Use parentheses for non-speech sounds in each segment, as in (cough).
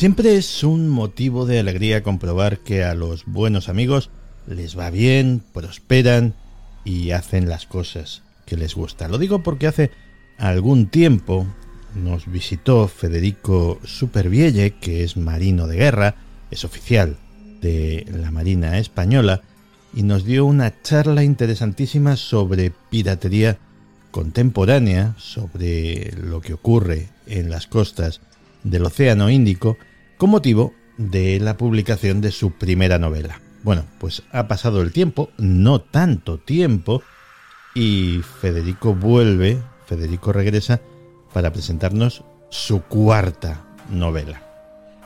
Siempre es un motivo de alegría comprobar que a los buenos amigos les va bien, prosperan y hacen las cosas que les gusta. Lo digo porque hace algún tiempo nos visitó Federico Supervielle, que es marino de guerra, es oficial de la Marina Española, y nos dio una charla interesantísima sobre piratería contemporánea, sobre lo que ocurre en las costas del Océano Índico, con motivo de la publicación de su primera novela. Bueno, pues ha pasado el tiempo, no tanto tiempo, y Federico vuelve, Federico regresa para presentarnos su cuarta novela.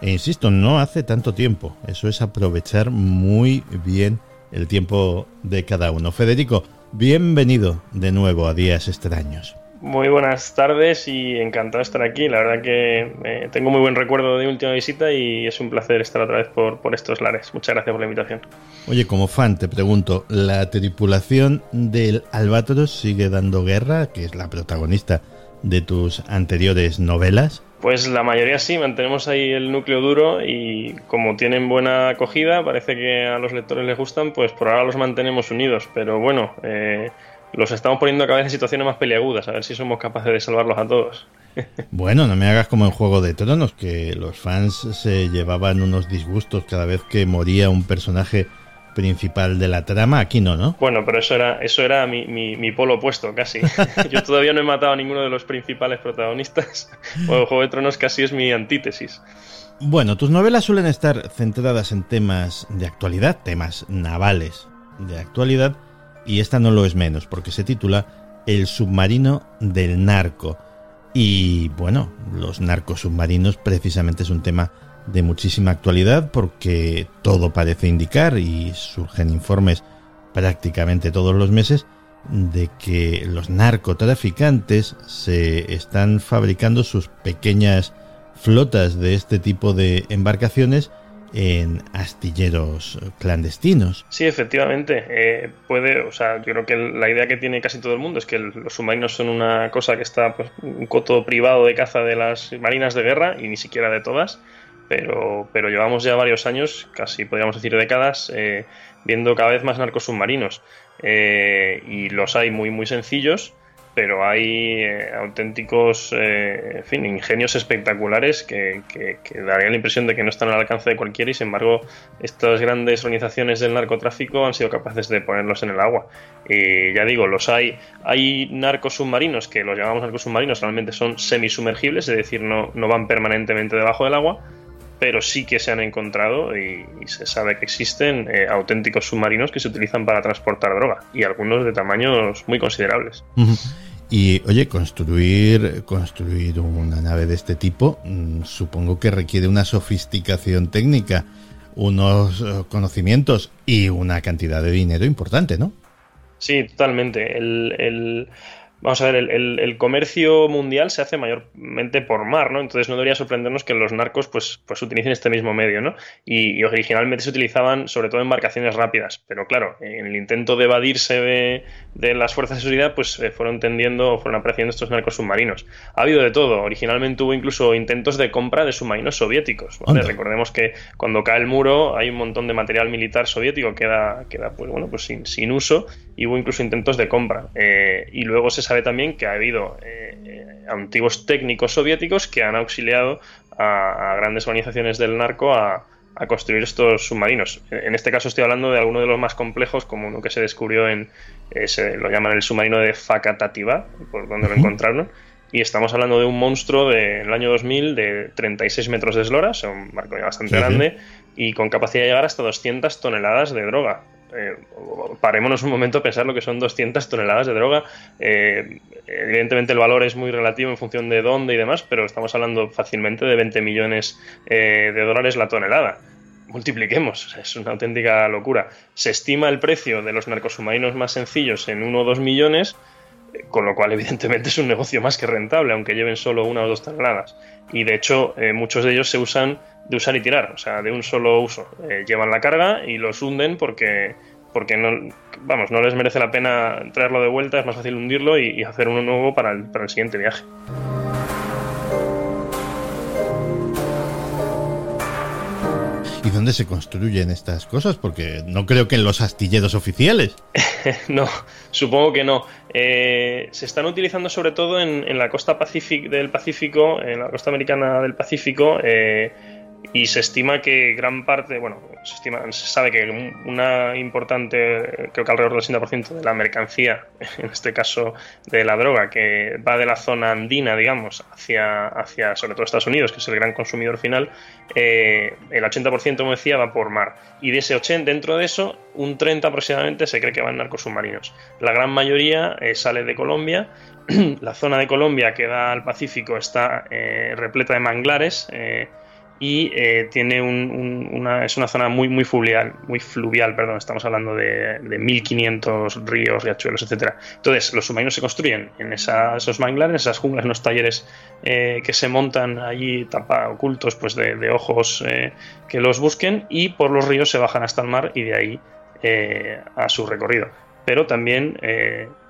E insisto, no hace tanto tiempo, eso es aprovechar muy bien el tiempo de cada uno. Federico, bienvenido de nuevo a Días Extraños. Muy buenas tardes y encantado de estar aquí. La verdad que eh, tengo muy buen recuerdo de última visita y es un placer estar otra vez por, por estos lares. Muchas gracias por la invitación. Oye, como fan te pregunto, ¿la tripulación del Albatros sigue dando guerra, que es la protagonista de tus anteriores novelas? Pues la mayoría sí, mantenemos ahí el núcleo duro y como tienen buena acogida, parece que a los lectores les gustan, pues por ahora los mantenemos unidos. Pero bueno, eh, los estamos poniendo cada vez en situaciones más peliagudas, a ver si somos capaces de salvarlos a todos. (laughs) Bueno, no me hagas como en Juego de Tronos, que los fans se llevaban unos disgustos cada vez que moría un personaje principal de la trama, aquí no, ¿no? Bueno, pero eso era, eso era mi, mi, polo opuesto, casi. (laughs) Yo todavía no he matado a ninguno de los principales protagonistas. (laughs) Bueno, Juego de Tronos casi es mi antítesis. Bueno, tus novelas suelen estar centradas en temas de actualidad, temas navales de actualidad, y esta no lo es menos, porque se titula El submarino del narco. Y bueno, los narcos submarinos precisamente es un tema de muchísima actualidad porque todo parece indicar y surgen informes prácticamente todos los meses de que los narcotraficantes se están fabricando sus pequeñas flotas de este tipo de embarcaciones en astilleros clandestinos. Sí, efectivamente. Eh, puede, o sea, yo creo que la idea que tiene casi todo el mundo es que los submarinos son una cosa que está, pues, un coto privado de caza de las marinas de guerra y ni siquiera de todas. Pero, pero llevamos ya varios años, casi podríamos decir décadas, eh, viendo cada vez más narcos submarinos. Eh, y los hay muy, muy sencillos pero hay eh, auténticos eh, en fin, ingenios espectaculares que, darían la impresión de que no están al alcance de cualquiera y sin embargo estas grandes organizaciones del narcotráfico han sido capaces de ponerlos en el agua. Y ya digo, los hay, hay narcos submarinos que los llamamos narcos submarinos, realmente son semisumergibles, es decir, no, no van permanentemente debajo del agua pero sí que se han encontrado y, se sabe que existen eh, auténticos submarinos que se utilizan para transportar droga y algunos de tamaños muy considerables. Y oye, construir, construir una nave de este tipo mm, supongo que requiere una sofisticación técnica, unos eh, conocimientos y una cantidad de dinero importante, ¿no? Sí, totalmente. el vamos a ver, el, comercio mundial se hace mayormente por mar, ¿no? Entonces no debería sorprendernos que los narcos pues, pues utilicen este mismo medio, ¿no? Y, originalmente se utilizaban sobre todo embarcaciones rápidas, pero claro, en el intento de evadirse de, las fuerzas de seguridad, pues eh, fueron tendiendo, fueron apareciendo estos narcos submarinos. Ha habido de todo, originalmente hubo incluso intentos de compra de submarinos soviéticos, ¿vale? Recordemos que cuando cae el muro hay un montón de material militar soviético que queda, queda pues bueno, pues sin, sin uso y hubo incluso intentos de compra. Eh, y luego se sabe también que ha habido antiguos técnicos soviéticos que han auxiliado a, grandes organizaciones del narco a, construir estos submarinos. En este caso estoy hablando de alguno de los más complejos, como uno que se descubrió en, se lo llaman el submarino de Fakatativa, por donde lo encontraron, y estamos hablando de un monstruo del año 2000 de 36 metros de eslora, es un barco bastante grande, y con capacidad de llegar hasta 200 toneladas de droga. Eh, parémonos un momento a pensar lo que son 200 toneladas de droga. Eh, evidentemente el valor es muy relativo en función de dónde y demás, pero estamos hablando fácilmente de 20 millones eh, de dólares la tonelada. Multipliquemos, es una auténtica locura. Se estima el precio de los narcosubmarinos más sencillos en 1 o 2 millones con lo cual (laughs) evidentemente es un negocio más que rentable, aunque lleven solo una o dos toneladas. Y de hecho eh, muchos de ellos se usan de usar y tirar, o sea, de un solo uso. Eh, llevan la carga y los hunden porque, porque no, vamos, no les merece la pena traerlo de vuelta, es más fácil hundirlo y, hacer uno nuevo para el, para el siguiente viaje. Dónde se construyen estas cosas? Porque no creo que en los astilleros oficiales. (laughs) no, supongo que no. Eh, se están utilizando sobre todo en, la costa del Pacífico, en la costa americana del Pacífico, eh, y se estima que gran parte, bueno, se, estima, se sabe que una importante, creo que alrededor del 80% de la mercancía, (laughs) en este caso de la droga, que va de la zona andina, digamos, hacia, hacia sobre todo Estados Unidos, que es el gran consumidor final, eh, el 80%, como decía, va por mar. Y de ese 80, dentro de eso, un 30 aproximadamente se cree que van narcos submarinos. La gran mayoría eh, sale de Colombia. (clears throat) la zona de Colombia que da al Pacífico está eh, repleta de manglares y eh, tiene una, es una zona muy, muy fluvial, muy fluvial, perdón, estamos hablando de, de 1500 ríos, riachuelos, etcétera. Entonces, los submarinos se construyen en esos manglares, esas junglas, en los talleres eh, que se montan allí, tapa, ocultos pues de, ojos eh, que los busquen, y por los ríos se bajan hasta el mar y de ahí a su recorrido. Pero también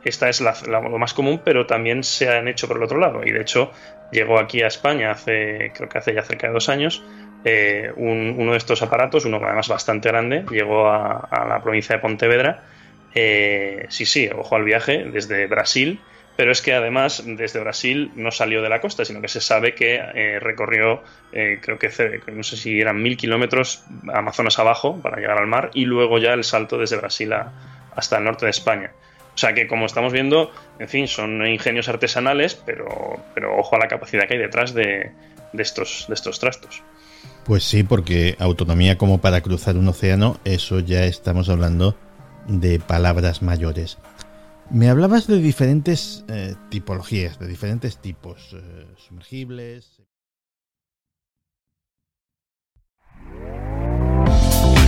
esta es lo más común, pero también se han hecho por el otro lado. Y de hecho, llegó aquí a España hace, creo que hace ya cerca de dos años, eh, uno de estos aparatos, uno además bastante grande, llegó a, la provincia de Pontevedra. Eh, sí, sí, ojo al viaje desde Brasil, pero es que además desde Brasil no salió de la costa, sino que se sabe que eh, recorrió, creo que no sé si eran mil kilómetros Amazonas abajo para llegar al mar y luego ya el salto desde Brasil hasta el norte de España. O sea que como estamos viendo, en fin, son ingenios artesanales, pero, pero ojo a la capacidad que hay detrás de, estos, de estos trastos. Pues sí, porque autonomía como para cruzar un océano, eso ya estamos hablando de palabras mayores. Me hablabas de diferentes eh, tipologías, de diferentes tipos, eh, sumergibles.